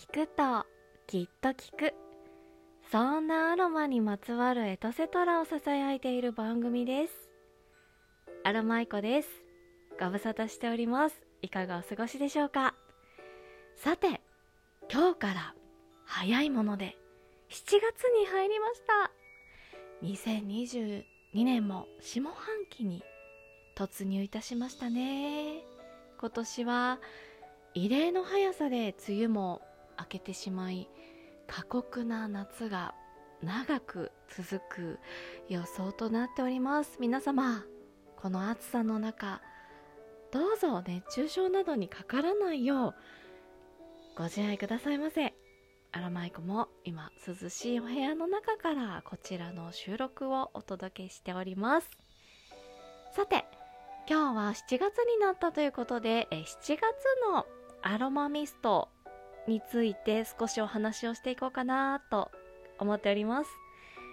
聞くときっと聞く。そんなアロマにまつわるエトセトラをささやいている番組です。アロマイコです。ご無沙汰しております。いかがお過ごしでしょうか？さて今日から早いもので7月に入りました。2022年も下半期に突入いたしましたね。今年は異例の速さで梅雨も明けてしまい過酷な夏が長く続く予想となっております。皆様この暑さの中どうぞ熱中症などにかからないようご自愛くださいませ。アラマイコも今涼しいお部屋の中からこちらの収録をお届けしております。さて今日は7月になったということで7月のアロマミストについて少しお話をしていこうかなと思っております。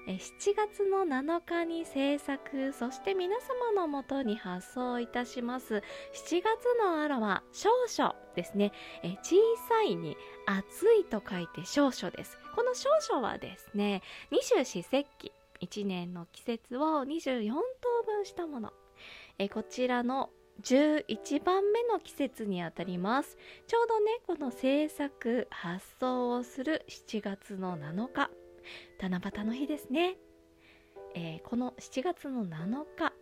7月の7日に制作そして皆様のもとに発送いたします。7月のアロマ少々ですね。小さいに暑いと書いて少々です。この少々はですね二十四節気1年の季節を24等分したもの。こちらの11番目の季節にあたります。ちょうどねこの制作発送をする7月の7日。七夕の日ですね、えー、この7月の7日。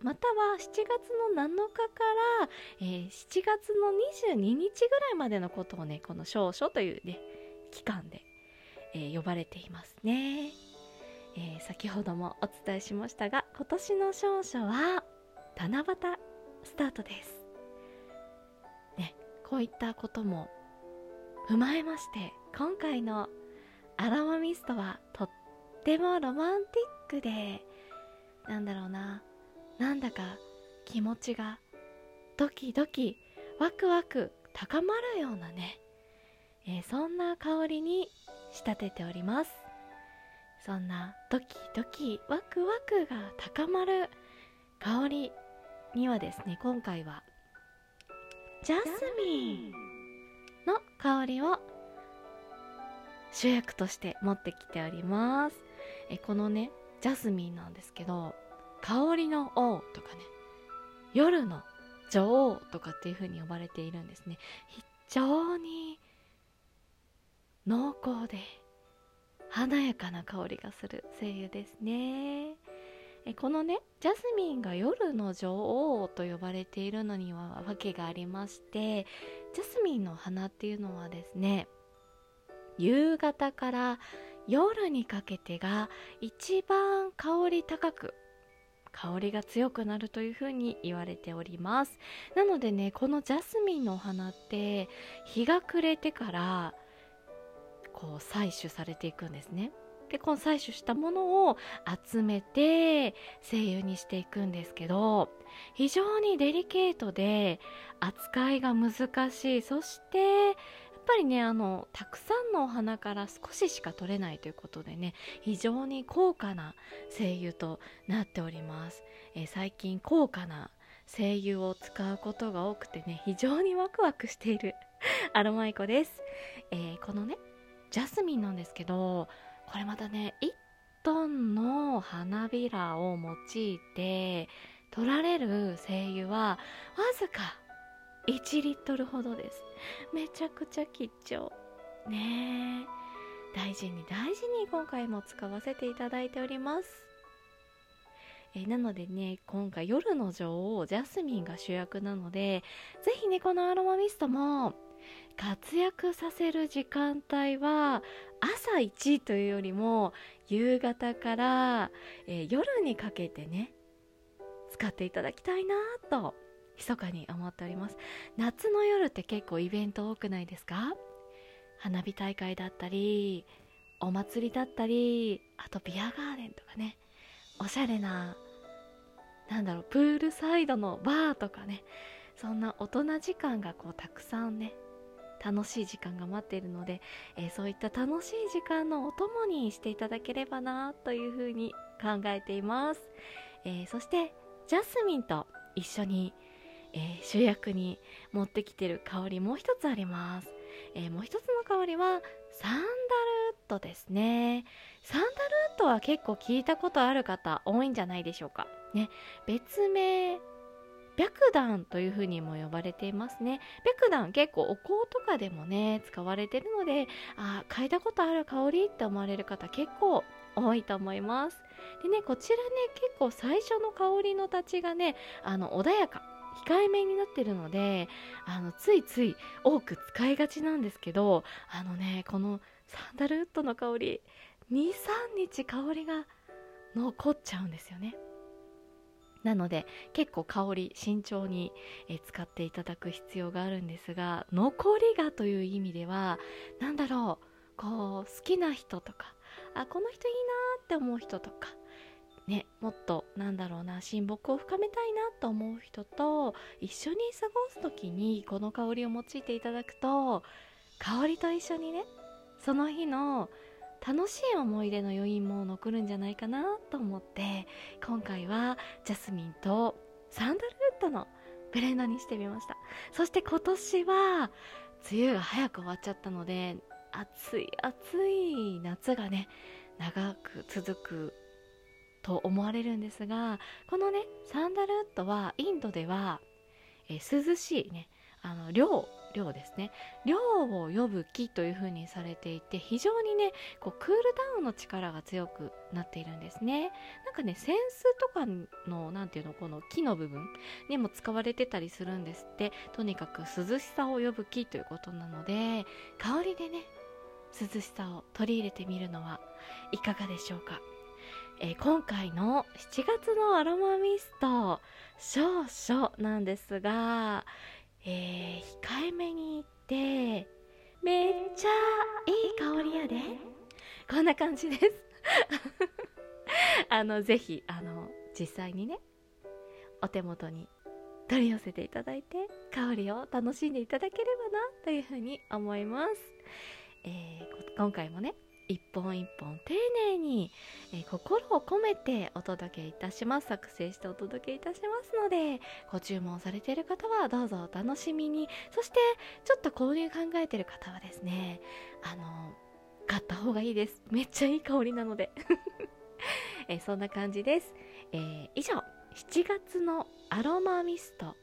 または7月の7日から、えー、7月の22日ぐらいまでのことをねこの少々というね期間で、えー、呼ばれていますね、え先ほどもお伝えしましたが今年の少々は七夕。スタートです。ねこういったことも踏まえまして今回のアロマミストはとってもロマンティックでなんだろうななんだか気持ちがドキドキワクワク高まるようなね、えー、そんな香りに仕立てております。そんなドキドキワクワクが高まる香りにはですね今回はジャスミンの香りを主役として持ってきております。えこのねジャスミンなんですけど香りの王とかね夜の女王とかっていう風に呼ばれているんですね。非常に濃厚で華やかな香りがする精油ですねえこのねジャスミンが夜の女王と呼ばれているのには訳がありましてジャスミンの花っていうのはですね夕方から夜にかけてが一番香り高く香りが強くなるというふうに言われております。なのでねこのジャスミンの花って日が暮れてからこう採取されていくんですね。でこの採取したものを集めて精油にしていくんですけど非常にデリケートで扱いが難しい。そしてやっぱりねあのたくさんのお花から少ししか取れないということでね非常に高価な精油となっております、えー、最近高価な精油を使うことが多くてね非常にワクワクしている アロマイコです、えー、このねジャスミンなんですけどこれまたね1トンの花びらを用いて取られる精油はわずか1リットルほどです。めちゃくちゃ貴重。ねえ。大事に大事に今回も使わせていただいております。えなのでね今回夜の女王ジャスミンが主役なのでぜひねこのアロマミストも活躍させる時間帯は朝1というよりも夕方から、えー、夜にかけてね使っていただきたいなと密かに思っております。夏の夜って結構イベント多くないですか？花火大会だったりお祭りだったりあとビアガーデンとかねおしゃれななんだろうプールサイドのバーとかねそんな大人時間がこうたくさんね楽しい時間が待っているので、えー、そういった楽しい時間のお供にしていただければなというふうに考えています、えー、そしてジャスミンと一緒にえー、主役に持ってきてる香りもう一つあります。え、もう一つの香りはサンダルウッドですね。サンダルウッドは結構聞いたことある方多いんじゃないでしょうか。ね。別名白檀というふうにも呼ばれていますね。白檀結構お香とかでもね使われてるのであ嗅いだことある香りって思われる方結構多いと思います。でねこちらね結構最初の香りの立ちがねあの穏やか控えめになってるのであのついつい多く使いがちなんですけどあのねこのサンダルウッドの香り23日香りが残っちゃうんですよね。なので結構香り慎重に、使っていただく必要があるんですが残りがという意味では何だろうこう好きな人とかあこの人いいなって思う人とかねもっとなんだろうな親睦を深めたいなと思う人と一緒に過ごす時にこの香りを用いていただくと香りと一緒にねその日の楽しい思い出の余韻も残るんじゃないかなと思って今回はジャスミンとサンダルウッドのブレンドにしてみました。そして今年は梅雨が早く終わっちゃったので暑い暑い夏がね長く続くと思われるんですがこのねサンダルウッドはインドでは、え、涼しいねあの涼涼ですね。涼を呼ぶ木という風にされていて非常にねこうクールダウンの力が強くなっているんですね。なんかね扇子とかの何ていうのこの木の部分にも使われてたりするんですって。とにかく涼しさを呼ぶ木ということなので香りでね涼しさを取り入れてみるのはいかがでしょうか、え、今回の7月のアロマミスト少々なんですが、えー、控えめに言ってめっちゃいい香りやで。こんな感じです。あのぜひあの実際にねお手元に取り寄せていただいて香りを楽しんでいただければなというふうに思います。えー、今回もね一本一本丁寧に、えー、心を込めてお届けいたします。作成してお届けいたしますのでご注文されている方はどうぞお楽しみに。そしてちょっと購入考えている方はですねあの買った方がいいです。めっちゃいい香りなので。えー、そんな感じです、えー、以上7月のアロマミスト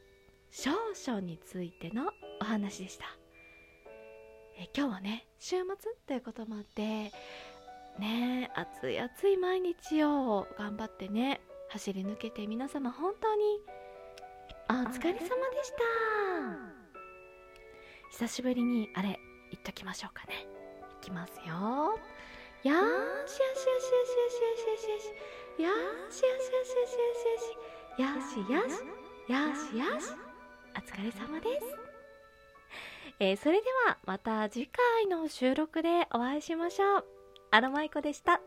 少々についてのお話でした。え今日はね週末ということもあってね暑い暑い毎日を頑張ってね走り抜けて皆様本当にお疲れ様でした。久しぶりにあれ言っときましょうかね。いきますよ。よしよしよしよしよしよしよしよしよしよしよしよしよしよしよしお疲れ様ですえー、それではまた次回の収録でお会いしましょう。アロマイコでした。